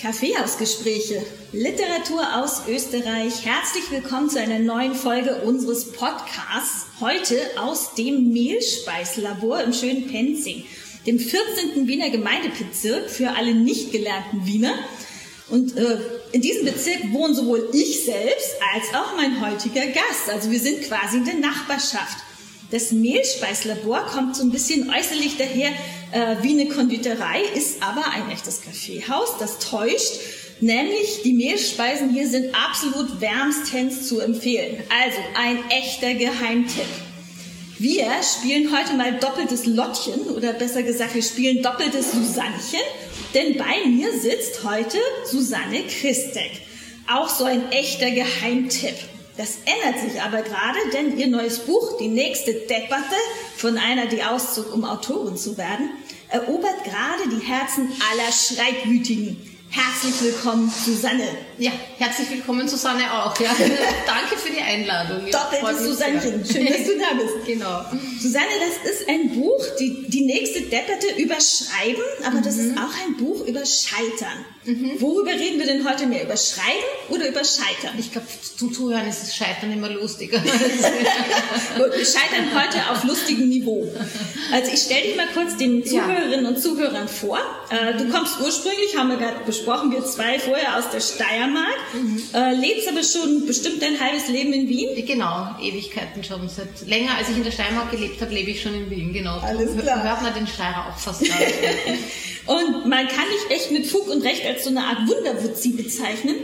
Kaffeehausgespräche, Literatur aus Österreich. Herzlich willkommen zu einer neuen Folge unseres Podcasts. Heute aus dem Mehlspeislabor im schönen Penzing, dem 14. Wiener Gemeindebezirk für alle nicht gelernten Wiener. Und äh, in diesem Bezirk wohnen sowohl ich selbst als auch mein heutiger Gast. Also wir sind quasi in der Nachbarschaft. Das Mehlspeislabor kommt so ein bisschen äußerlich daher äh, wie eine Konditorei, ist aber ein echtes Kaffeehaus. Das täuscht. Nämlich die Mehlspeisen hier sind absolut wärmstens zu empfehlen. Also ein echter Geheimtipp. Wir spielen heute mal doppeltes Lottchen oder besser gesagt, wir spielen doppeltes Susannchen, denn bei mir sitzt heute Susanne Christek. Auch so ein echter Geheimtipp. Das ändert sich aber gerade, denn ihr neues Buch, die nächste Debatte von einer, die auszog, um Autorin zu werden, erobert gerade die Herzen aller Schreibwütigen. Herzlich willkommen, Susanne. Ja, herzlich willkommen, Susanne auch. Ja. Danke für die Einladung. Doppeltes Susannchen. Schön, dass du da bist. genau. Susanne, das ist ein Buch, die, die nächste Depperte über Schreiben, aber mhm. das ist auch ein Buch über Scheitern. Mhm. Worüber reden wir denn heute mehr? Über Schreiben oder über Scheitern? Ich glaube, zum Zuhören ist das Scheitern immer lustiger. Gut, wir scheitern heute auf lustigem Niveau. Also ich stelle dich mal kurz den Zuhörerinnen ja. und Zuhörern vor. Äh, du kommst ursprünglich, haben wir gerade besprochen, wir zwei vorher aus der Steiermark. Mhm. Äh, lebst aber schon bestimmt dein halbes Leben in Wien? Genau, Ewigkeiten schon. Seit länger als ich in der Steiermark gelebt habe, lebe ich schon in Wien, genau. Alles klar. Hört man den Steirer auch fast Und man kann dich echt mit Fug und Recht als so eine Art Wunderwutzi bezeichnen.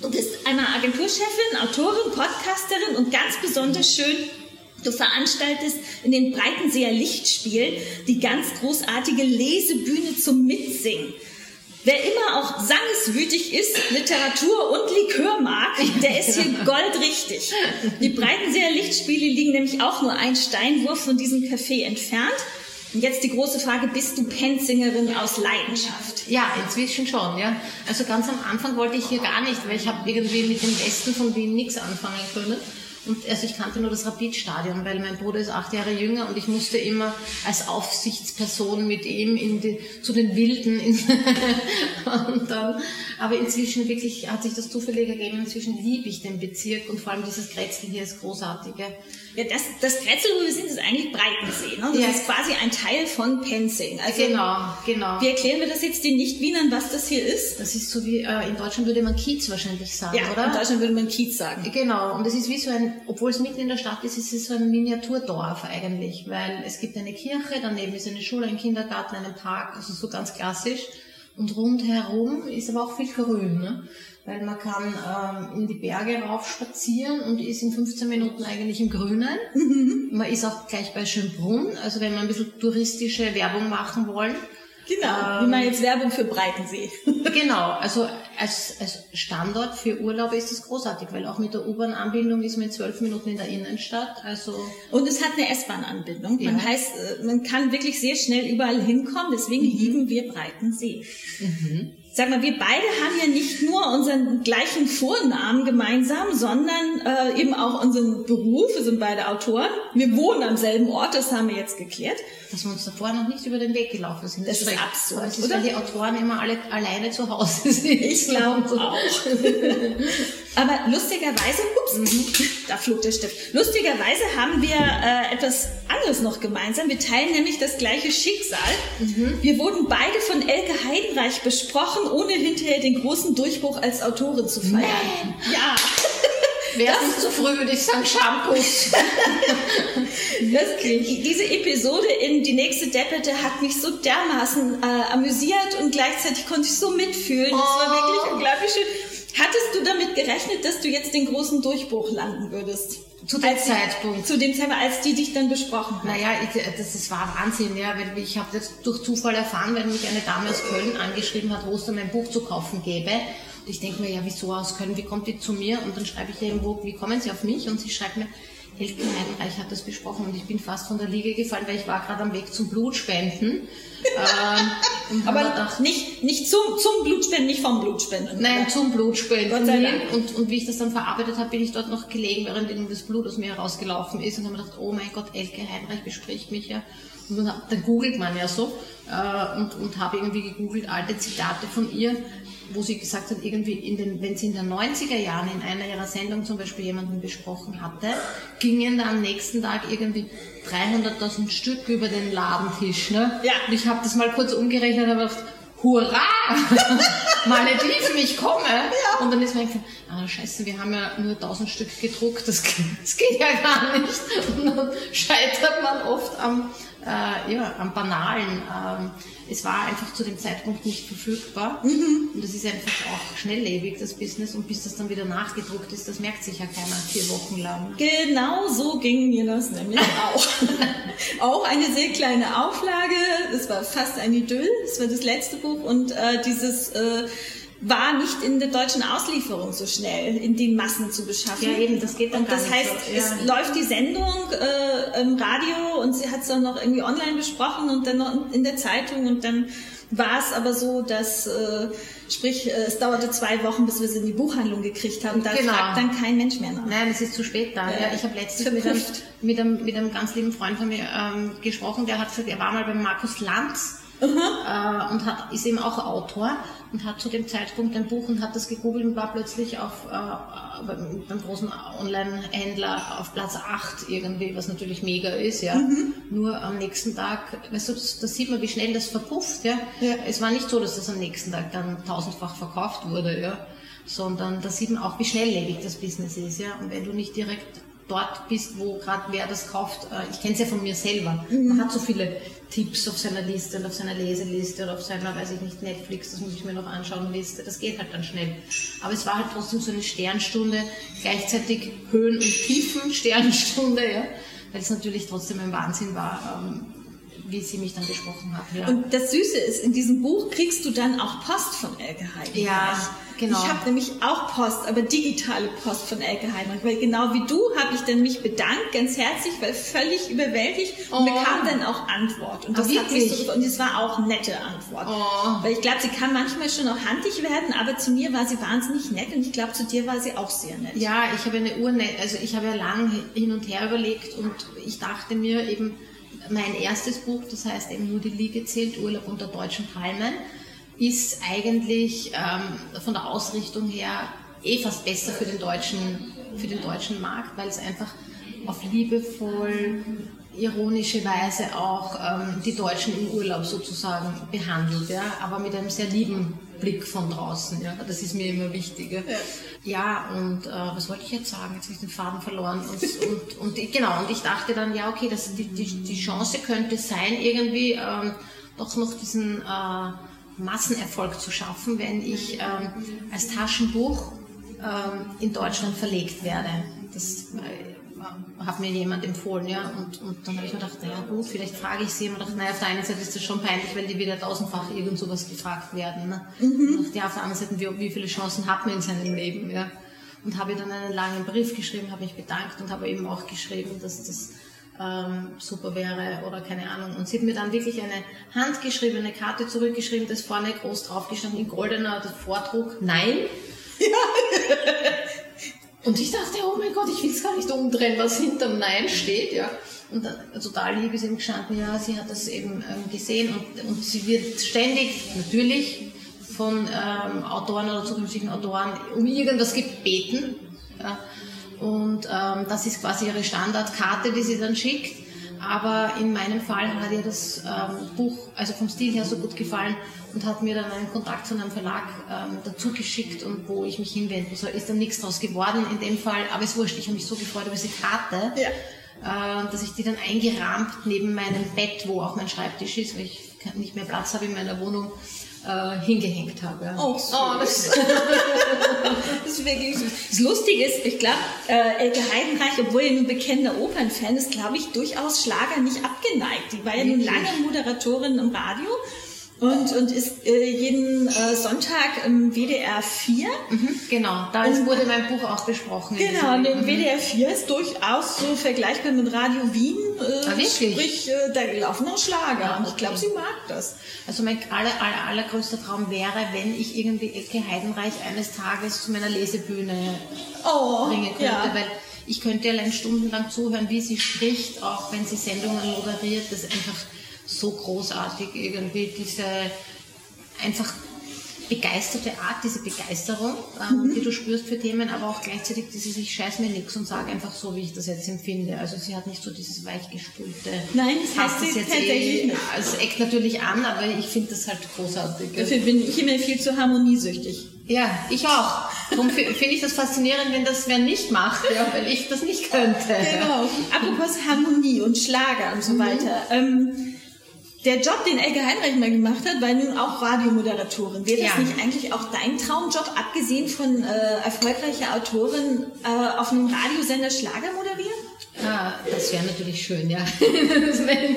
Du bist einmal Agenturchefin, Autorin, Podcasterin und ganz besonders schön Du veranstaltest in den Breitenseer Lichtspielen die ganz großartige Lesebühne zum Mitsingen. Wer immer auch sangeswütig ist, Literatur und Likör mag, der ist hier goldrichtig. Die Breitenseer Lichtspiele liegen nämlich auch nur ein Steinwurf von diesem Café entfernt. Und jetzt die große Frage, bist du Penzingerin aus Leidenschaft? Ja, inzwischen schon, ja. Also ganz am Anfang wollte ich hier gar nicht, weil ich habe irgendwie mit dem Westen von Wien nichts anfangen können. Und also ich kannte nur das Rapidstadion, weil mein Bruder ist acht Jahre jünger und ich musste immer als Aufsichtsperson mit ihm in die, zu den Wilden. und dann, aber inzwischen wirklich hat sich das zufällig ergeben. Inzwischen liebe ich den Bezirk und vor allem dieses Kretzel hier ist großartige. Ja, das, das Kretzel, wo wir sind, ist eigentlich Breitensee. Ne? Das ja. ist quasi ein Teil von Penzing. Also, genau, genau. Wie erklären wir das jetzt den Nicht-Wienern, was das hier ist? Das ist so wie, äh, in Deutschland würde man Kiez wahrscheinlich sagen, ja, oder? in Deutschland würde man Kiez sagen. Genau, und das ist wie so ein obwohl es mitten in der Stadt ist, ist es so ein Miniaturdorf eigentlich, weil es gibt eine Kirche, daneben ist eine Schule, ein Kindergarten, einen Park, also so ganz klassisch. Und rundherum ist aber auch viel Grün, ne? Weil man kann ähm, in die Berge rauf spazieren und ist in 15 Minuten eigentlich im Grünen. Mhm. Man ist auch gleich bei Schönbrunn, also wenn wir ein bisschen touristische Werbung machen wollen. Genau, ähm, wie man jetzt Werbung für Breitensee. genau, also als, als Standort für Urlaube ist es großartig, weil auch mit der U-Bahn-Anbindung ist man in zwölf Minuten in der Innenstadt. Also und es hat eine S-Bahn-Anbindung. Ja. Man heißt, äh, man kann wirklich sehr schnell überall hinkommen. Deswegen mhm. lieben wir Breitensee. Mhm. Sag mal, wir beide haben ja nicht nur unseren gleichen Vornamen gemeinsam, sondern äh, eben auch unseren Beruf. Wir sind beide Autoren. Wir wohnen am selben Ort, das haben wir jetzt geklärt. Dass wir uns davor noch nicht über den Weg gelaufen sind. Das, das ist absurd, das ist, oder? Weil die Autoren immer alle alleine zu Hause sind. Ich glaube auch. Aber lustigerweise, ups, mhm. da flog der Stift. Lustigerweise haben wir äh, etwas anderes noch gemeinsam. Wir teilen nämlich das gleiche Schicksal. Mhm. Wir wurden beide von Elke Heidenreich besprochen, ohne hinterher den großen Durchbruch als Autorin zu feiern. Nee. Ja. Wäre nicht zu früh, würde ich sagen, Shampoos. das, diese Episode in Die nächste Deppete hat mich so dermaßen äh, amüsiert und gleichzeitig konnte ich so mitfühlen. Das war wirklich oh. unglaublich schön. Hattest du damit gerechnet, dass du jetzt den großen Durchbruch landen würdest? Zu dem als, Zeitpunkt. Zu dem Zeitpunkt, als die dich dann besprochen haben. Naja, ich, das, das war Wahnsinn, ja, weil ich habe das durch Zufall erfahren, weil mich eine Dame aus Köln angeschrieben hat, wo es dann mein Buch zu kaufen gäbe. Und ich denke mir, ja, wieso aus Köln, wie kommt die zu mir? Und dann schreibe ich ihr irgendwo, wie kommen sie auf mich? Und sie schreibt mir, Elke Heidenreich hat das besprochen und ich bin fast von der Liege gefallen, weil ich war gerade am Weg zum Blutspenden. Ähm, Aber gedacht, nicht, nicht zum, zum Blutspenden, nicht vom Blutspenden. Nein, zum Blutspenden. Dank. Und, und wie ich das dann verarbeitet habe, bin ich dort noch gelegen, während das Blut aus mir herausgelaufen ist und habe mir gedacht, oh mein Gott, Elke Heidenreich bespricht mich ja. Und dann, dann googelt man ja so äh, und, und habe irgendwie gegoogelt alte Zitate von ihr wo sie gesagt hat, irgendwie, in den, wenn sie in den 90er Jahren in einer ihrer Sendungen zum Beispiel jemanden besprochen hatte, gingen da am nächsten Tag irgendwie 300.000 Stück über den Ladentisch. Ne? Ja. Und ich habe das mal kurz umgerechnet und habe gedacht, hurra! Malediven, ich komme! Ja. Und dann ist mir gedacht, ah scheiße, wir haben ja nur 1000 Stück gedruckt, das, das geht ja gar nicht. Und dann scheitert man oft am, äh, ja, am Banalen. Ähm, es war einfach zu dem Zeitpunkt nicht verfügbar. Mhm. Und das ist einfach auch schnelllebig, das Business. Und bis das dann wieder nachgedruckt ist, das merkt sich ja keiner vier Wochen lang. Genau so ging mir das nämlich auch. auch eine sehr kleine Auflage. Das war fast ein Idyll. Das war das letzte Buch. Und äh, dieses... Äh, war nicht in der deutschen Auslieferung so schnell in die Massen zu beschaffen. Ja, eben, das geht dann Und das heißt, so. ja. es läuft die Sendung äh, im Radio und sie hat es dann noch irgendwie online besprochen und dann noch in der Zeitung und dann war es aber so, dass, äh, sprich, äh, es dauerte zwei Wochen, bis wir sie in die Buchhandlung gekriegt haben. Da genau. fragt dann kein Mensch mehr nach. Nein, es ist zu spät da. Ja, ich habe letztens mit einem, mit, einem, mit einem ganz lieben Freund von mir ähm, gesprochen, der hat gesagt, er war mal beim Markus Lanz äh, und hat, ist eben auch Autor und hat zu dem Zeitpunkt ein Buch und hat das gegoogelt und war plötzlich auf, äh, beim, beim, großen Online-Händler auf Platz 8 irgendwie, was natürlich mega ist, ja. Mhm. Nur am nächsten Tag, weißt du, da sieht man, wie schnell das verpufft, ja? ja. Es war nicht so, dass das am nächsten Tag dann tausendfach verkauft wurde, ja. Sondern da sieht man auch, wie schnelllebig das Business ist, ja. Und wenn du nicht direkt dort bist, wo gerade wer das kauft. Äh, ich kenne es ja von mir selber. Mhm. Man hat so viele Tipps auf seiner Liste und auf seiner Leseliste oder auf seiner, weiß ich nicht, Netflix, das muss ich mir noch anschauen, Liste. Das geht halt dann schnell. Aber es war halt trotzdem so eine Sternstunde, gleichzeitig Höhen und Tiefen Sternstunde, ja. Weil es natürlich trotzdem ein Wahnsinn war, ähm, wie sie mich dann besprochen hat. Ja. Und das Süße ist, in diesem Buch kriegst du dann auch Post von Elke Heidenreich. Ja, genau. Ich habe nämlich auch Post, aber digitale Post von Elke Heidenreich, weil genau wie du habe ich dann mich bedankt, ganz herzlich, weil völlig überwältigt oh. und bekam dann auch Antwort. Und das, hat mich so, und das war auch nette Antwort. Oh. Weil ich glaube, sie kann manchmal schon auch handig werden, aber zu mir war sie wahnsinnig nett und ich glaube, zu dir war sie auch sehr nett. Ja, ich habe eine Uhr, also ich habe ja lang hin und her überlegt und ich dachte mir eben, mein erstes Buch, das heißt eben nur die Liege zählt, Urlaub unter deutschen Palmen, ist eigentlich ähm, von der Ausrichtung her eh fast besser für den deutschen, für den deutschen Markt, weil es einfach auf liebevoll, ironische Weise auch ähm, die Deutschen im Urlaub sozusagen behandelt, ja, aber mit einem sehr lieben Blick von draußen. Ja, das ist mir immer wichtig. Ja, ja und äh, was wollte ich jetzt sagen? Jetzt habe ich den Faden verloren. Und, und, und, genau, und ich dachte dann, ja, okay, das, die, die, die Chance könnte sein, irgendwie ähm, doch noch diesen äh, Massenerfolg zu schaffen, wenn ich ähm, als Taschenbuch ähm, in Deutschland verlegt werde. Das hat mir jemand empfohlen, ja. Und, und dann habe ich mir gedacht, naja gut, vielleicht frage ich sie. Und dachte, naja, auf der einen Seite ist das schon peinlich, weil die wieder tausendfach irgend sowas gefragt werden. Ne? Mhm. Und ja, auf der anderen Seite, wie, wie viele Chancen hat man in seinem Leben, ja. Und habe dann einen langen Brief geschrieben, habe mich bedankt und habe eben auch geschrieben, dass das ähm, super wäre oder keine Ahnung. Und sie hat mir dann wirklich eine handgeschriebene Karte zurückgeschrieben, das vorne groß draufgestanden in goldener Vordruck. Nein. Ja. Und ich dachte, oh mein Gott, ich will es gar nicht umdrehen, was hinterm Nein steht, ja. Und dann total lieb ist ihm gestanden, ja, sie hat das eben ähm, gesehen und, und sie wird ständig, natürlich, von ähm, Autoren oder zukünftigen Autoren um irgendwas gebeten. Ja. Und ähm, das ist quasi ihre Standardkarte, die sie dann schickt. Aber in meinem Fall hat ihr das ähm, Buch, also vom Stil her, so gut gefallen und hat mir dann einen Kontakt zu einem Verlag ähm, dazu geschickt und wo ich mich hinwenden soll. Ist dann nichts draus geworden in dem Fall, aber es wurscht, ich habe mich so gefreut über diese Karte, ja. äh, dass ich die dann eingerahmt neben meinem Bett, wo auch mein Schreibtisch ist, weil ich nicht mehr Platz habe in meiner Wohnung, äh, hingehängt habe. Ja. Oh, oh das, das ist wirklich süß. Das Lustige ist, ich glaube, äh, Elke Heidenreich, obwohl er nun bekennender Opernfan ist, glaube ich, durchaus Schlager nicht abgeneigt. Die war ja nun lange Moderatorin im Radio und, und ist äh, jeden äh, Sonntag im WDR 4. Mhm, genau, da und, wurde mein Buch auch besprochen. Genau, und im WDR 4 ist durchaus so vergleichbar mit Radio Wien. Äh, ah? Sprich, äh, da laufen auch Schlager. Ja, und ich glaube, sie mag das. Also mein aller, aller, allergrößter Traum wäre, wenn ich irgendwie Elke Heidenreich eines Tages zu meiner Lesebühne oh, bringen könnte, ja. weil ich könnte allein stundenlang zuhören, wie sie spricht, auch wenn sie Sendungen moderiert, das einfach so großartig irgendwie, diese einfach begeisterte Art, diese Begeisterung, ähm, mhm. die du spürst für Themen, aber auch gleichzeitig dieses ich scheiß mir nix und sage einfach so, wie ich das jetzt empfinde. Also sie hat nicht so dieses weichgespülte. Nein, das heißt das jetzt eh, Es eckt natürlich an, aber ich finde das halt großartig. Dafür bin ich immer viel zu harmoniesüchtig. Ja, ich auch. Darum finde ich das faszinierend, wenn das wer nicht macht, ja, weil ich das nicht könnte. Genau. Apropos Harmonie und Schlager und so mhm. weiter. Ähm, der Job, den Elke Heinrich mal gemacht hat, war nun auch Radiomoderatorin. Wäre das ja. nicht eigentlich auch dein Traumjob, abgesehen von äh, erfolgreicher Autorin, äh, auf einem Radiosender Schlager moderieren? Ah, das wäre natürlich schön, ja. wär,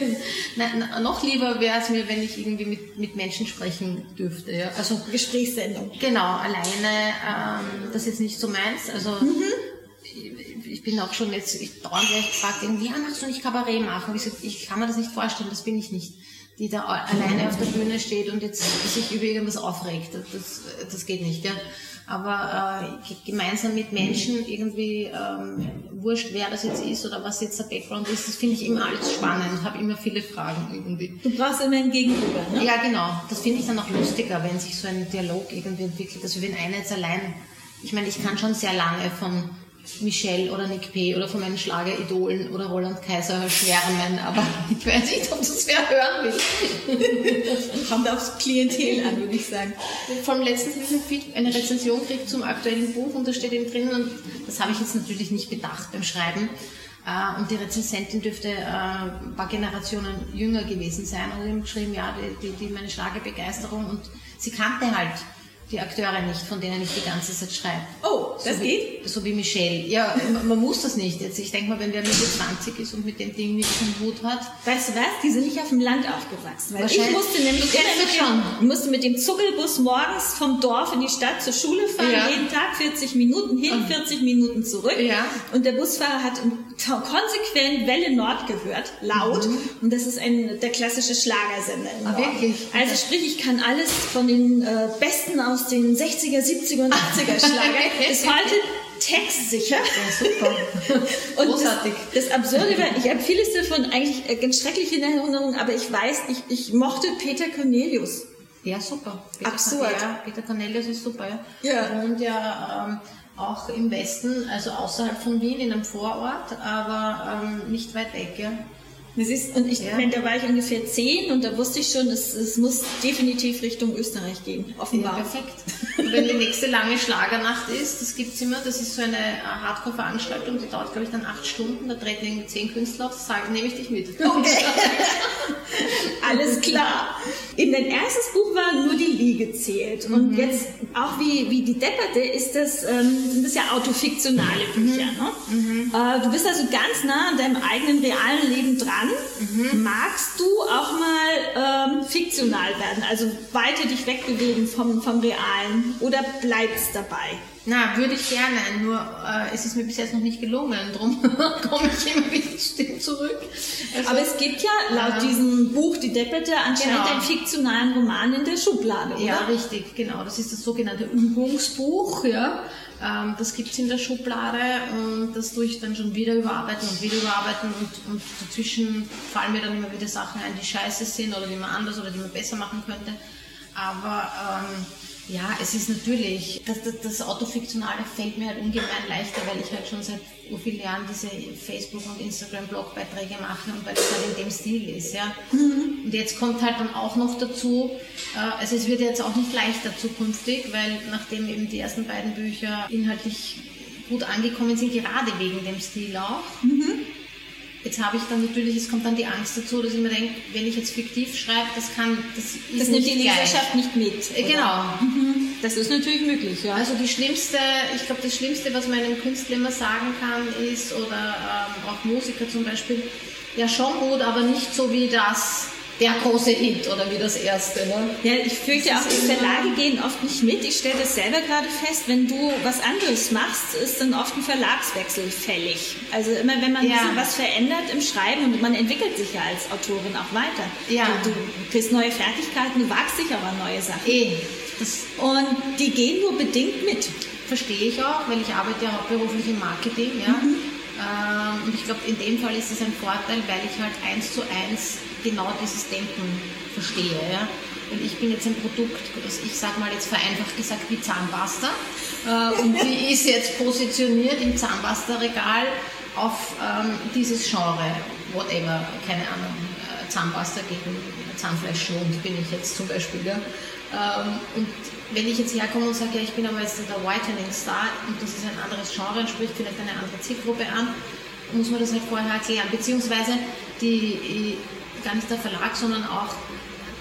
na, noch lieber wäre es mir, wenn ich irgendwie mit, mit Menschen sprechen dürfte. Ja. Also Gesprächssendung. Genau, alleine ähm, das ist jetzt nicht so meins. Also mhm. ich, ich, bin auch schon jetzt, ich dauernd gefragt, irgendwie, ja, machst du nicht Kabarett machen? Ich, ich kann mir das nicht vorstellen, das bin ich nicht die da alleine auf der Bühne steht und jetzt sich über irgendwas aufregt. Das, das geht nicht, ja. Aber äh, gemeinsam mit Menschen irgendwie, ähm, wurscht, wer das jetzt ist oder was jetzt der Background ist, das finde ich immer alles spannend, habe immer viele Fragen irgendwie. Du brauchst immer ein Gegenüber, ne? Ja, genau. Das finde ich dann auch lustiger, wenn sich so ein Dialog irgendwie entwickelt. Also wenn einer jetzt allein, ich meine, ich kann schon sehr lange von Michelle oder Nick P. oder von meinen Schlageridolen oder Roland Kaiser schwärmen, aber ich weiß nicht, ob das wer hören will. Kommt aufs Klientel an, würde ich sagen. Vom letzten Feed eine Rezension gekriegt zum aktuellen Buch und da steht eben drin, und das habe ich jetzt natürlich nicht bedacht beim Schreiben, äh, und die Rezensentin dürfte äh, ein paar Generationen jünger gewesen sein und eben geschrieben, ja, die, die, die meine Schlagerbegeisterung und sie kannte halt die Akteure nicht, von denen ich die ganze Zeit schreibe. Oh, das so geht? Wie, so wie Michelle. Ja, man muss das nicht. Jetzt, ich denke mal, wenn der Mitte 20 ist und mit dem Ding nichts im Hut hat. Weißt du was? Die sind nicht auf dem Land aufgewachsen. Weil ich musste nämlich immer mit dem, musste mit dem Zuckelbus morgens vom Dorf in die Stadt zur Schule fahren, ja. jeden Tag 40 Minuten hin, 40 Minuten zurück. Ja. Und der Busfahrer hat konsequent Welle Nord gehört, laut. Mhm. Und das ist ein, der klassische Schlagersender. Ah, wirklich? Also sprich, ich kann alles von den äh, Besten aus den 60er, 70er und 80er Schlager ist heute textsicher. Ja, super. und Großartig. Das, das Absurde war, ich habe vieles davon eigentlich äh, ganz schrecklich in Erinnerung, aber ich weiß, ich, ich mochte Peter Cornelius. Ja, super. Peter Absurd. Ja, Peter Cornelius ist super. Ja. ja. Und ja ähm, auch im Westen, also außerhalb von Wien, in einem Vorort, aber ähm, nicht weit weg. Ja. Ist, und ich ja. meine, da war ich ungefähr zehn und da wusste ich schon, es, es muss definitiv Richtung Österreich gehen, offenbar. Ja, perfekt. Und wenn die nächste lange Schlagernacht ist, das gibt's immer, das ist so eine Hardcore-Veranstaltung, die dauert, glaube ich, dann acht Stunden, da treten irgendwie zehn Künstler auf, sage, nehme ich dich mit. Okay. Alles klar. In dein erstes Buch war nur die Liege zählt. Und mhm. jetzt, auch wie, wie die Depperte, ist das, ähm, sind das ja autofiktionale Bücher. Mhm. Ne? Mhm. Äh, du bist also ganz nah an deinem eigenen realen Leben dran. Mhm. Magst du auch mal ähm, fiktional werden, also weiter dich wegbewegen vom, vom Realen oder bleibst dabei? Na, würde ich gerne, nur äh, es ist mir bis jetzt noch nicht gelungen, darum komme ich immer wieder zurück. Also, Aber es gibt ja laut äh, diesem Buch Die Deppete anscheinend genau. einen fiktionalen Roman in der Schublade, oder? Ja, richtig, genau. Das ist das sogenannte Übungsbuch, ja. Ähm, das gibt's in der Schublade und das tue ich dann schon wieder überarbeiten und wieder überarbeiten und, und dazwischen fallen mir dann immer wieder Sachen ein, die scheiße sind oder die man anders oder die man besser machen könnte. Aber ähm, ja, es ist natürlich, das, das, das Autofiktionale fällt mir halt ungemein leichter, weil ich halt schon seit so vielen Jahren diese Facebook- und Instagram-Blogbeiträge mache und weil es halt in dem Stil ist. Ja. Mhm. Und jetzt kommt halt dann auch noch dazu, äh, also es wird jetzt auch nicht leichter zukünftig, weil nachdem eben die ersten beiden Bücher inhaltlich gut angekommen sind, gerade wegen dem Stil auch, mhm Jetzt habe ich dann natürlich, es kommt dann die Angst dazu, dass ich mir denke, wenn ich jetzt fiktiv schreibe, das kann, das ist Das nimmt die Leserschaft nicht mit. Äh, genau. Mhm. Das ist natürlich möglich, ja. Also die schlimmste, ich glaube, das Schlimmste, was man einem Künstler immer sagen kann, ist, oder ähm, auch Musiker zum Beispiel, ja schon gut, aber nicht so wie das der große Hit oder wie das erste. Ne? Ja, ich fürchte auch, die Verlage gehen oft nicht mit. Ich stelle das selber gerade fest, wenn du was anderes machst, ist dann oft ein Verlagswechsel fällig. Also immer wenn man ja. was verändert im Schreiben und man entwickelt sich ja als Autorin auch weiter. Ja. Du, du kriegst neue Fertigkeiten, du wagst dich aber neue Sachen. Eh. und die gehen nur bedingt mit. Verstehe ich auch, weil ich arbeite ja hauptberuflich im Marketing. Ja? Mhm. Ähm, und ich glaube, in dem Fall ist es ein Vorteil, weil ich halt eins zu eins genau dieses Denken verstehe. Ja? Und ich bin jetzt ein Produkt, ich sage mal jetzt vereinfacht gesagt, wie Zahnpasta. Äh, und die ist jetzt positioniert im Zahnpasta-Regal auf ähm, dieses Genre, whatever, keine Ahnung, äh, Zahnpasta gegen Zahnfleischschwund bin ich jetzt zum Beispiel. Ja? Ähm, und wenn ich jetzt herkomme und sage, ja, ich bin aber jetzt der Whitening Star und das ist ein anderes Genre, spricht vielleicht eine andere Zielgruppe an, muss man das halt vorher erklären. Beziehungsweise die, gar nicht der Verlag, sondern auch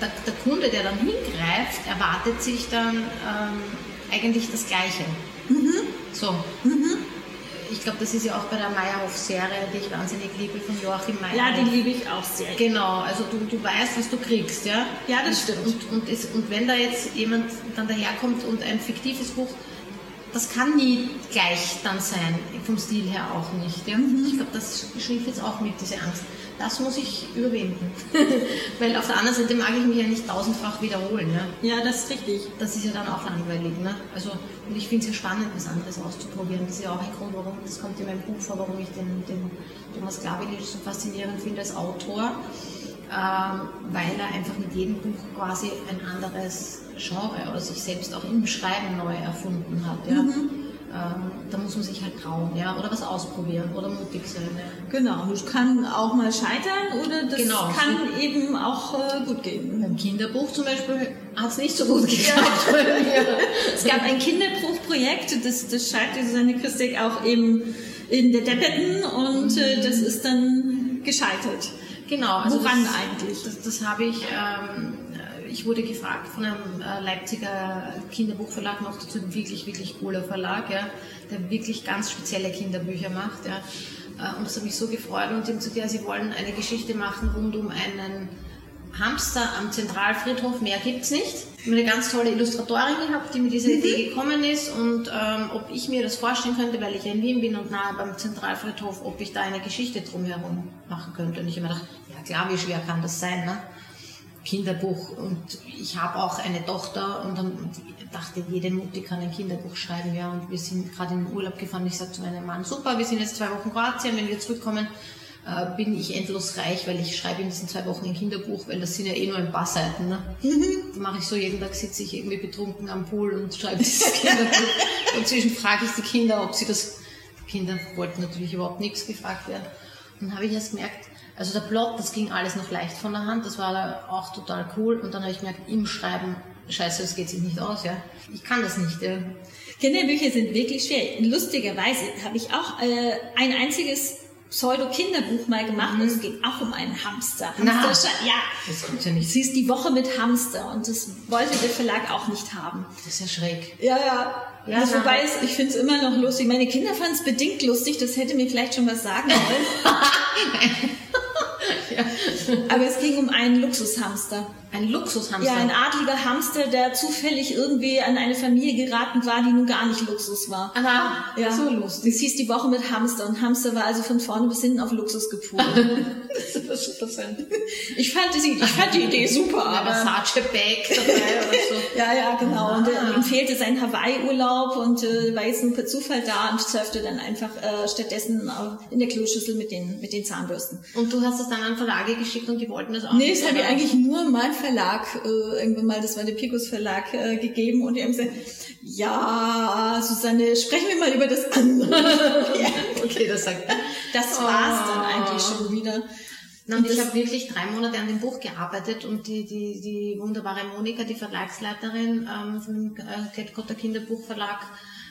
der, der Kunde, der dann hingreift, erwartet sich dann ähm, eigentlich das Gleiche. Mhm. So. Mhm ich glaube, das ist ja auch bei der Meyerhoff-Serie, die ich wahnsinnig liebe, von Joachim Meyer. Ja, die liebe ich auch sehr. Genau, also du, du weißt, was du kriegst, ja? Ja, das stimmt. Und, und, ist, und wenn da jetzt jemand dann daherkommt und ein fiktives Buch, das kann nie gleich dann sein, vom Stil her auch nicht. Ja? Mhm. Ich glaube, das schrieb jetzt auch mit, diese Angst das muss ich überwinden. Weil auf der anderen Seite mag ich mich ja nicht tausendfach wiederholen. Ne? Ja, das ist richtig. Das ist ja dann auch langweilig. Ne? Also, und ich finde es ja spannend, was anderes auszuprobieren. Das ist ja auch ein Grund, warum, das kommt in meinem Buch vor, warum ich den, den Thomas Glavilic so faszinierend finde als Autor. Ähm, weil er einfach mit jedem Buch quasi ein anderes Genre oder sich selbst auch im Schreiben neu erfunden hat. Ja? Mhm ähm, da muss man sich halt trauen, ja, oder was ausprobieren oder mutig sein. Ja. Genau, das kann auch mal scheitern oder das genau. kann eben auch äh, gut gehen. Beim Kinderbuch zum Beispiel hat es nicht so gut geklappt. Ja. es gab ein Kinderbuchprojekt, das, das schreibt Susanne Christek auch eben in der Deppetten und äh, das ist dann gescheitert. Genau. Also Woran das, eigentlich? Das, das habe ich ähm, ich wurde gefragt von einem äh, Leipziger Kinderbuchverlag, noch dazu ein wirklich, wirklich cooler Verlag, ja, der wirklich ganz spezielle Kinderbücher macht. Ja. Äh, und das hat mich so gefreut und ihm zu der, sie wollen eine Geschichte machen rund um einen Hamster am Zentralfriedhof, mehr gibt es nicht. Ich habe eine ganz tolle Illustratorin gehabt, die mit dieser Idee mhm. gekommen ist und ähm, ob ich mir das vorstellen könnte, weil ich ja in Wien bin und nahe beim Zentralfriedhof, ob ich da eine Geschichte drumherum machen könnte. Und ich habe mir gedacht, ja klar, wie schwer kann das sein, ne? Kinderbuch und ich habe auch eine Tochter und dann dachte, jede Mutter kann ein Kinderbuch schreiben, ja, und wir sind gerade in den Urlaub gefahren. Ich sagte zu meinem Mann, super, wir sind jetzt zwei Wochen in Kroatien, wenn wir zurückkommen, äh, bin ich endlos reich, weil ich schreibe in diesen zwei Wochen ein Kinderbuch, weil das sind ja eh nur ein paar Seiten. Ne? Mhm. Da mache ich so, jeden Tag sitze ich irgendwie betrunken am Pool und schreibe dieses Kinderbuch. und zwischen frage ich die Kinder, ob sie das, die Kinder wollten natürlich überhaupt nichts gefragt werden. Und dann habe ich erst gemerkt, also der Plot, das ging alles noch leicht von der Hand, das war auch total cool. Und dann habe ich gemerkt, im Schreiben, scheiße, das geht sich nicht aus, ja. Ich kann das nicht, ja. Kinderbücher sind wirklich schwer. Lustigerweise habe ich auch äh, ein einziges Pseudo-Kinderbuch mal gemacht mhm. und es ging auch um einen Hamster. Hamster ja. Das kommt ja nicht. Sie ist die Woche mit Hamster und das wollte der Verlag auch nicht haben. Das ist ja schräg. Ja, ja. ja also, wobei es, ich finde es immer noch lustig. Meine Kinder fanden es bedingt lustig, das hätte mir vielleicht schon was sagen wollen. Aber es ging um einen Luxushamster. Ein Luxushamster? Ja, ein adliger Hamster, der zufällig irgendwie an eine Familie geraten war, die nun gar nicht Luxus war. Aha, ja. so lustig. Das hieß die Woche mit Hamster und Hamster war also von vorne bis hinten auf Luxus gepult. das ist super ich fand, die, ich fand die Idee super. Aber Versace Bag dabei oder so. ja, ja, genau. Und äh, ihm fehlte sein Hawaii-Urlaub und äh, war jetzt nur per Zufall da und surfte dann einfach äh, stattdessen in der Kloschüssel mit den, mit den Zahnbürsten. Und du hast es dann an Verlage geschickt und die wollten das auch Nee, das habe ich eigentlich nur mein Verlag, äh, irgendwann mal, das war der Picus Verlag, äh, gegeben und die haben gesagt, ja, Susanne, sprechen wir mal über das andere. ja. Okay, das sagt. Das war's oh. dann eigentlich schon wieder. Und ich habe wirklich drei Monate an dem Buch gearbeitet und die, die, die wunderbare Monika, die Verlagsleiterin ähm, von dem äh, Kinderbuchverlag,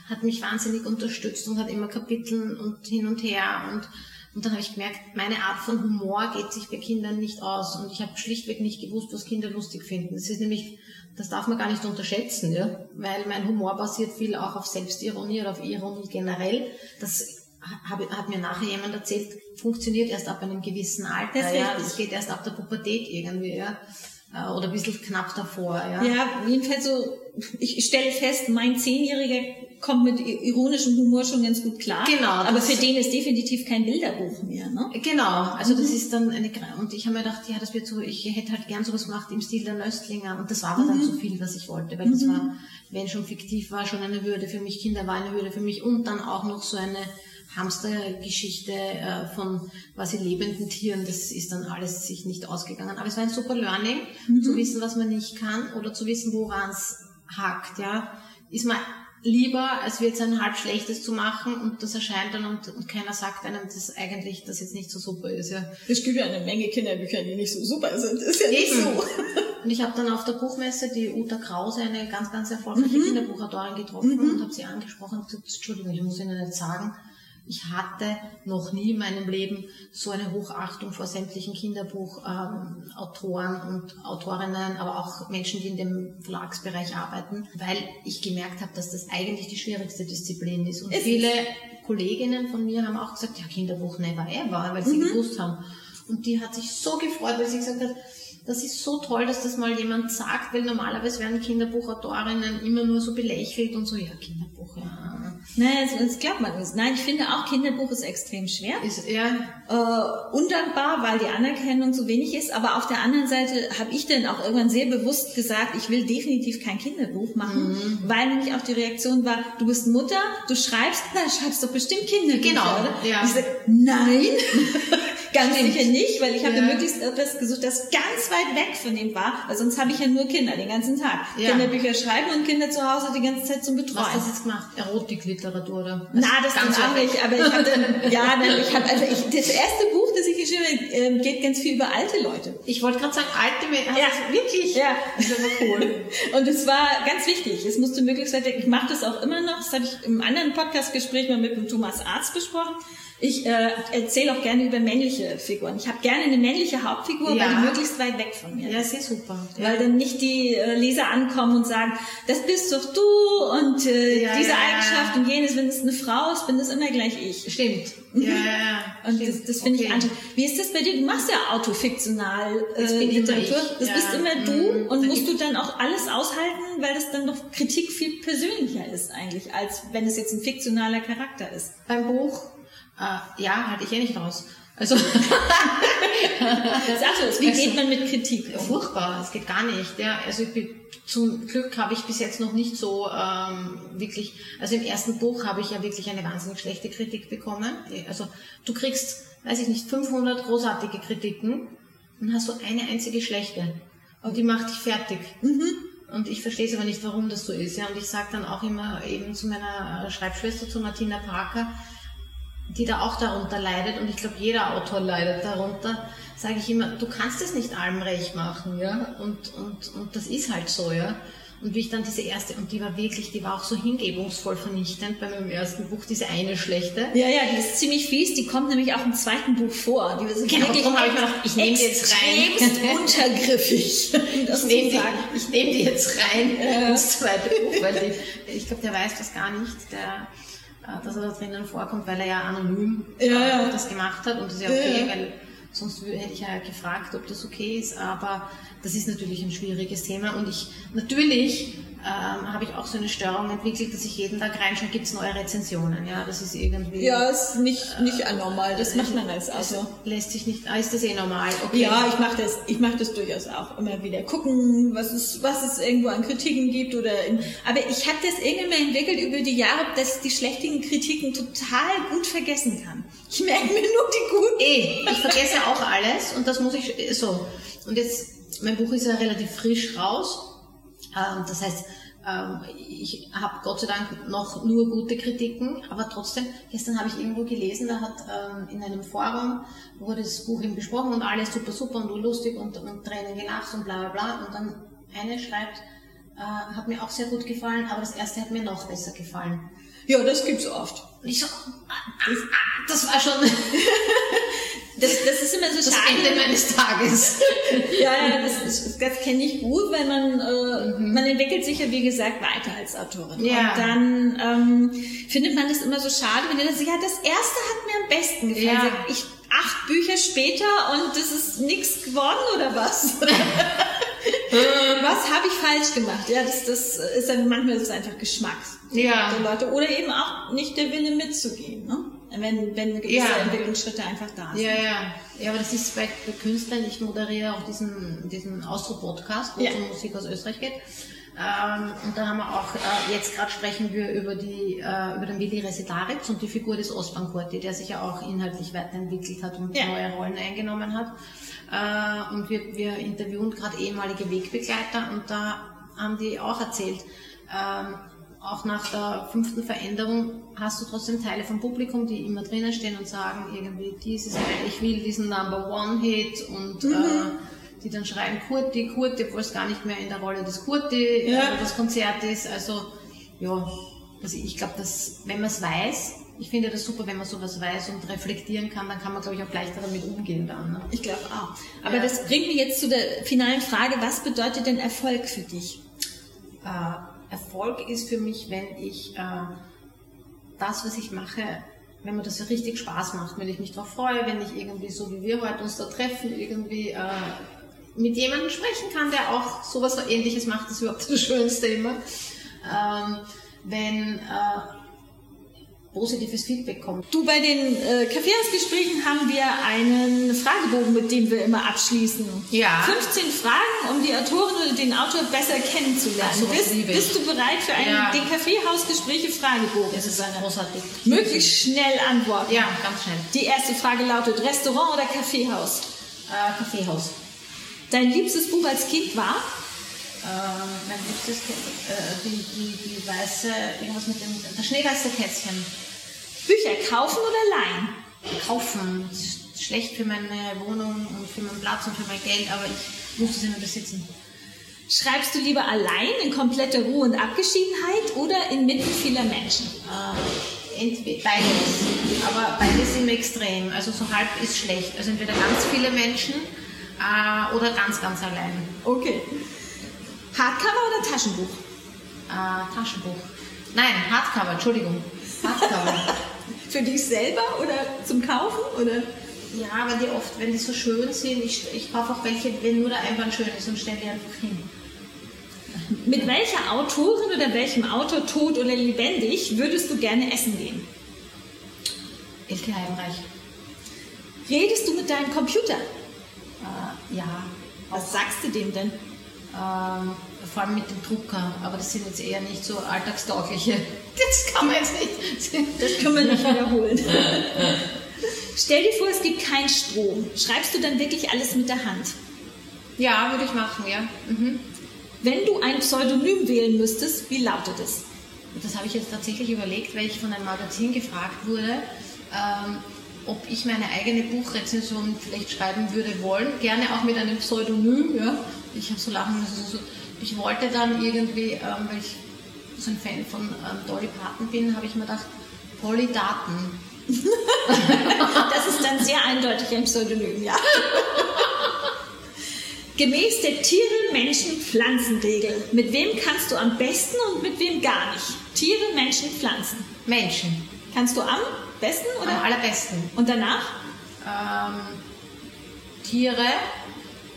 hat mich wahnsinnig unterstützt und hat immer Kapitel und hin und her und und dann habe ich gemerkt, meine Art von Humor geht sich bei Kindern nicht aus. Und ich habe schlichtweg nicht gewusst, was Kinder lustig finden. Das ist nämlich, das darf man gar nicht unterschätzen, ja? weil mein Humor basiert viel auch auf Selbstironie oder auf Ironie generell. Das hat mir nachher jemand erzählt, funktioniert erst ab einem gewissen Alter. Das, ja, das geht erst ab der Pubertät irgendwie. Ja? Äh, oder ein bisschen knapp davor. Ja, ja jedenfalls so, ich stelle fest, mein Zehnjähriger kommt mit ironischem Humor schon ganz gut klar. Genau. Aber für den ist definitiv kein Bilderbuch mehr, ne? Genau. Also das mhm. ist dann eine, und ich habe mir gedacht, ja, das wird so, ich hätte halt gern sowas gemacht im Stil der Nöstlinger und das war aber mhm. dann so viel, was ich wollte, weil mhm. das war, wenn schon fiktiv war, schon eine Würde für mich, Kinder war eine Würde für mich und dann auch noch so eine Hamstergeschichte äh, von quasi lebenden Tieren, das ist dann alles sich nicht ausgegangen. Aber es war ein super Learning, mhm. zu wissen, was man nicht kann oder zu wissen, woran es hakt, ja. Ist man lieber, als jetzt ein halb schlechtes zu machen und das erscheint dann und, und keiner sagt einem, dass eigentlich das jetzt nicht so super ist, ja. Es gibt ja eine Menge Kinderbücher, die nicht so super sind, ist ja nicht so. Und ich habe dann auf der Buchmesse die Uta Krause, eine ganz, ganz erfolgreiche mhm. Kinderbuchautorin getroffen mhm. und habe sie angesprochen und gesagt, Entschuldigung, ich muss Ihnen nicht sagen, ich hatte noch nie in meinem Leben so eine Hochachtung vor sämtlichen Kinderbuchautoren ähm, und Autorinnen, aber auch Menschen, die in dem Verlagsbereich arbeiten, weil ich gemerkt habe, dass das eigentlich die schwierigste Disziplin ist. Und ist viele Kolleginnen von mir haben auch gesagt, ja, Kinderbuch never ever, weil sie mhm. gewusst haben. Und die hat sich so gefreut, weil sie gesagt hat, das ist so toll, dass das mal jemand sagt, weil normalerweise werden Kinderbuchautorinnen immer nur so belächelt und so, ja, Kinderbuch, ja. Nein, das, das glaubt man nicht. Nein, ich finde auch Kinderbuch ist extrem schwer. Ist, ja. Äh, undankbar, weil die Anerkennung so wenig ist. Aber auf der anderen Seite habe ich dann auch irgendwann sehr bewusst gesagt, ich will definitiv kein Kinderbuch machen, mhm. weil nämlich auch die Reaktion war, du bist Mutter, du schreibst, na, schreibst doch bestimmt Kinderbücher, genau, oder? Ja. Ich sag, nein. Ganz sicher nicht, weil ich habe ja. möglichst etwas gesucht, das ganz weit weg von dem war, weil sonst habe ich ja nur Kinder den ganzen Tag. Ja. Kinderbücher schreiben und Kinder zu Hause die ganze Zeit zum Betreuen. Was hast du jetzt gemacht? Erotikliteratur oder? Na, das ganz auch nicht, aber ich hatte, ja, nein, ich habe, also ich, das erste Buch, das ich geschrieben habe, ähm, geht ganz viel über alte Leute. Ich wollte gerade sagen, alte Menschen, ja, wirklich? Ja. Das aber cool. und es war ganz wichtig, es musste möglichst weit weg, ich mache das auch immer noch, das habe ich im anderen Podcastgespräch mal mit dem Thomas Arzt besprochen, ich äh, erzähle auch gerne über männliche Figuren. Ich habe gerne eine männliche Hauptfigur, ja. weil die möglichst weit weg von mir ist. Ja, sehr super. Ja. Weil dann nicht die äh, Leser ankommen und sagen, das bist doch du und äh, ja, diese Eigenschaft und jenes, wenn es eine Frau ist, bin das immer gleich ich. Stimmt. Ja, ja, Und Stimmt. das, das finde okay. ich anstrengend. Wie ist das bei dir? Du machst ja autofiktional äh, Literatur. Das bist immer du mhm. und musst du dann auch alles aushalten, weil das dann doch Kritik viel persönlicher ist eigentlich, als wenn es jetzt ein fiktionaler Charakter ist. Beim Buch äh, ja, halte ich eh nicht raus. Also, Sag du wie also, geht man mit Kritik um? Furchtbar, es geht gar nicht. Ja, also bin, zum Glück habe ich bis jetzt noch nicht so ähm, wirklich, also im ersten Buch habe ich ja wirklich eine wahnsinnig schlechte Kritik bekommen. Also du kriegst, weiß ich nicht, 500 großartige Kritiken und hast so eine einzige schlechte. Und die macht dich fertig. Mhm. Und ich verstehe es aber nicht, warum das so ist. Ja, und ich sage dann auch immer eben zu meiner Schreibschwester, zu Martina Parker, die da auch darunter leidet, und ich glaube, jeder Autor leidet darunter, sage ich immer, du kannst es nicht allem recht machen, ja, und, und, und das ist halt so, ja. Und wie ich dann diese erste, und die war wirklich, die war auch so hingebungsvoll vernichtend bei meinem ersten Buch, diese eine schlechte. Ja, ja, die ist ziemlich fies, die kommt nämlich auch im zweiten Buch vor. Die ist genau, darum habe ich mir gedacht, ich nehme die jetzt rein. untergriffig. ich nehme die, ich nehm die jetzt rein ja. ins zweite Buch, weil die, ich glaube, der weiß das gar nicht, der, dass er da drinnen vorkommt, weil er ja anonym ja, ja. Äh, das gemacht hat und das ist ja okay, ja. weil sonst hätte ich ja gefragt, ob das okay ist, aber das ist natürlich ein schwieriges Thema und ich natürlich ähm, habe ich auch so eine Störung entwickelt, dass ich jeden Tag reinschaue, gibt es neue Rezensionen. Ja, das ist irgendwie. Ja, ist nicht, nicht anormal, das macht man als Autor. Lässt sich nicht, ah, ist das eh normal? Okay. Ja, ich mache das, ich mache das durchaus auch immer wieder. Gucken, was es, was es irgendwo an Kritiken gibt oder in, aber ich habe das irgendwann mal entwickelt über die Jahre, dass ich die schlechten Kritiken total gut vergessen kann. Ich merke mir nur die guten. Eh, ich vergesse auch alles und das muss ich, so. Und jetzt, mein Buch ist ja relativ frisch raus das heißt, ähm, ich habe Gott sei Dank noch nur gute Kritiken, aber trotzdem, gestern habe ich irgendwo gelesen, da hat ähm, in einem Forum wurde das Buch eben besprochen und alles super, super und lustig und, und Tränen gelacht und bla bla bla. Und dann eine schreibt, äh, hat mir auch sehr gut gefallen, aber das erste hat mir noch besser gefallen. Ja, das gibt's oft. Und ich so, ah, ah, ah, das war schon. Das, das ist immer so das schade. Ende meines Tages. ja, ja, das, das, das kenne ich gut, weil man, äh, mhm. man entwickelt sich ja, wie gesagt, weiter als Autorin. Ja. Und dann ähm, findet man das immer so schade, wenn du dann sagst, ja, das erste hat mir am besten gefallen. Ja. Ich acht Bücher später und das ist nichts geworden oder was? was habe ich falsch gemacht? Ja, das, das ist dann manchmal ist es einfach Geschmack ja. der Leute oder eben auch nicht der Wille mitzugehen. Ne? Wenn, wenn gewisse ja. Entwicklungsschritte einfach da sind. Ja, ja. Ja, aber das ist bei, Künstlern, ich moderiere auch diesen, diesen Austro-Podcast, wo es um Musik aus Österreich geht. Ähm, und da haben wir auch, äh, jetzt gerade sprechen wir über, die, äh, über den Willi Resetaritz und die Figur des Osman Kurti, der sich ja auch inhaltlich weiterentwickelt hat und ja. neue Rollen eingenommen hat. Äh, und wir, wir interviewen gerade ehemalige Wegbegleiter und da haben die auch erzählt, ähm, auch nach der fünften Veränderung hast du trotzdem Teile vom Publikum, die immer drinnen stehen und sagen, irgendwie dieses, ich will diesen Number One Hit und mhm. äh, die dann schreien Kurti, Kurti, obwohl es gar nicht mehr in der Rolle des Kurti ja. äh, das Konzert ist. Also ja, also ich glaube, dass wenn man es weiß, ich finde das super, wenn man sowas weiß und reflektieren kann, dann kann man, glaube ich, auch leichter damit umgehen dann. Ne? Ich glaube auch. Aber ja. das bringt mich jetzt zu der finalen Frage, was bedeutet denn Erfolg für dich? Äh, Erfolg ist für mich, wenn ich äh, das, was ich mache, wenn mir das so richtig Spaß macht, wenn ich mich darauf freue, wenn ich irgendwie so wie wir heute uns da treffen, irgendwie äh, mit jemandem sprechen kann, der auch sowas ähnliches macht, das ist überhaupt das Schönste immer. Ähm, wenn äh, positives Feedback kommt. Du, bei den äh, Kaffeehausgesprächen haben wir einen Fragebogen, mit dem wir immer abschließen. Ja. 15 Fragen, um die Autorin oder den Autor besser kennenzulernen. So, bist, bist, du bereit für einen ja. den Kaffeehausgespräche-Fragebogen? Das ist eine großartig. Möglichst schnell antworten. Ja, ganz schnell. Die erste Frage lautet, Restaurant oder Kaffeehaus? Äh, Kaffeehaus. Dein liebstes Buch als Kind war? Ähm, mein liebstes äh, die, die, die weiße, irgendwas mit dem, das schneeweiße Kätzchen. Bücher kaufen oder leihen? Kaufen. Schlecht für meine Wohnung und für meinen Platz und für mein Geld, aber ich muss es immer besitzen. Schreibst du lieber allein in kompletter Ruhe und Abgeschiedenheit oder inmitten vieler Menschen? Äh, entweder, beides. Aber beides im Extrem. Also so halb ist schlecht. Also entweder ganz viele Menschen äh, oder ganz, ganz allein. Okay. Hardcover oder Taschenbuch? Äh, Taschenbuch. Nein, Hardcover, Entschuldigung. Hardcover. Für dich selber oder zum Kaufen? Oder? Ja, weil die oft, wenn die so schön sind, ich, ich kaufe auch welche, wenn nur der Einband schön ist und stelle die einfach hin. Mit welcher Autorin oder welchem Autor, tot oder lebendig, würdest du gerne essen gehen? Elke Heimreich. Redest du mit deinem Computer? Äh, ja. Was sagst du dem denn? Ähm, vor allem mit dem Drucker, aber das sind jetzt eher nicht so alltagstaugliche. Das kann man jetzt nicht. Das können wir nicht wiederholen. Stell dir vor, es gibt keinen Strom. Schreibst du dann wirklich alles mit der Hand? Ja, würde ich machen, ja. Mhm. Wenn du ein Pseudonym wählen müsstest, wie lautet es? Das habe ich jetzt tatsächlich überlegt, weil ich von einem Magazin gefragt wurde, ähm, ob ich meine eigene Buchrezension vielleicht schreiben würde wollen, gerne auch mit einem Pseudonym. Ja. Ich habe so lachen müssen. So, ich wollte dann irgendwie, ähm, weil ich so ein Fan von ähm, Dolly Parton bin, habe ich mir gedacht, Polly Daten. das ist dann sehr eindeutig ein Pseudonym, ja. Gemäß der Tiere-Menschen-Pflanzen-Regel, mit wem kannst du am besten und mit wem gar nicht? Tiere, Menschen, Pflanzen. Menschen. Kannst du am besten oder? Am allerbesten. Und danach? Ähm, Tiere,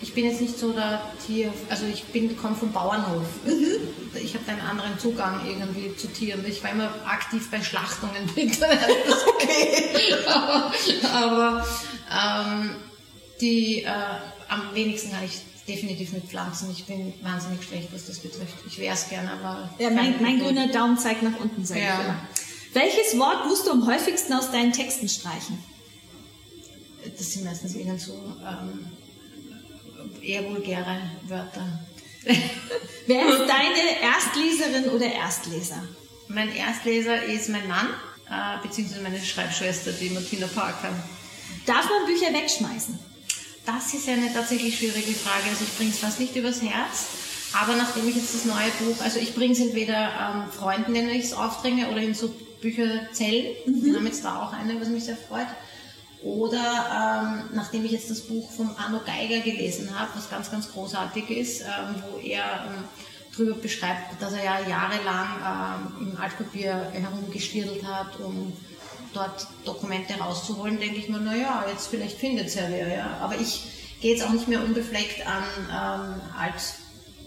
ich bin jetzt nicht so der Tier, also ich bin komme vom Bauernhof. Mhm. Ich habe einen anderen Zugang irgendwie zu Tieren. Ich war immer aktiv bei Schlachtungen bitte. okay. aber, aber ähm, die äh, am wenigsten kann ich definitiv mit Pflanzen. Ich bin wahnsinnig schlecht, was das betrifft. Ich wäre es gerne, aber. Ja, mein, mein grüner Daumen zeigt nach unten, sage ja. ich immer. Welches Wort musst du am häufigsten aus deinen Texten streichen? Das sind meistens irgend so ähm, eher vulgäre Wörter. Wer ist deine Erstleserin oder Erstleser? Mein Erstleser ist mein Mann, äh, beziehungsweise meine Schreibschwester, die Martina Parker. Darf man Bücher wegschmeißen? Das ist eine tatsächlich schwierige Frage. Also ich bringe es fast nicht übers Herz. Aber nachdem ich jetzt das neue Buch, also ich bringe es entweder ähm, Freunden, denen ich es aufdringe, oder in so Bücherzellen. Mhm. Wir haben jetzt da auch eine, was mich sehr freut. Oder ähm, nachdem ich jetzt das Buch von Arno Geiger gelesen habe, was ganz, ganz großartig ist, ähm, wo er ähm, darüber beschreibt, dass er ja jahrelang ähm, im Altpapier herumgestiertelt hat, um dort Dokumente rauszuholen, denke ich mir, naja, jetzt vielleicht findet es ja wer. Ja. Aber ich gehe jetzt auch nicht mehr unbefleckt an ähm,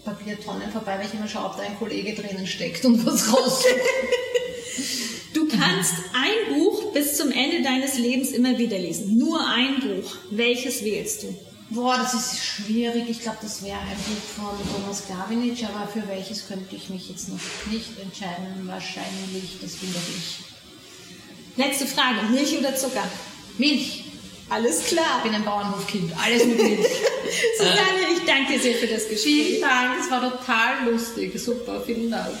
Altpapiertonnen vorbei, weil ich immer schaue, ob da ein Kollege drinnen steckt und was raussucht. Du kannst ein Buch bis zum Ende deines Lebens immer wieder lesen. Nur ein Buch. Welches wählst du? Boah, das ist schwierig. Ich glaube, das wäre ein Buch von Thomas Glavinic, aber für welches könnte ich mich jetzt noch nicht entscheiden. Wahrscheinlich das bin doch ich. Letzte Frage, Milch oder Zucker? Milch. Alles klar. Ich bin ein Bauernhofkind. Alles mit Milch. Susanne, ich danke dir sehr für das Gespräch. Vielen Dank, es war total lustig. Super, vielen Dank.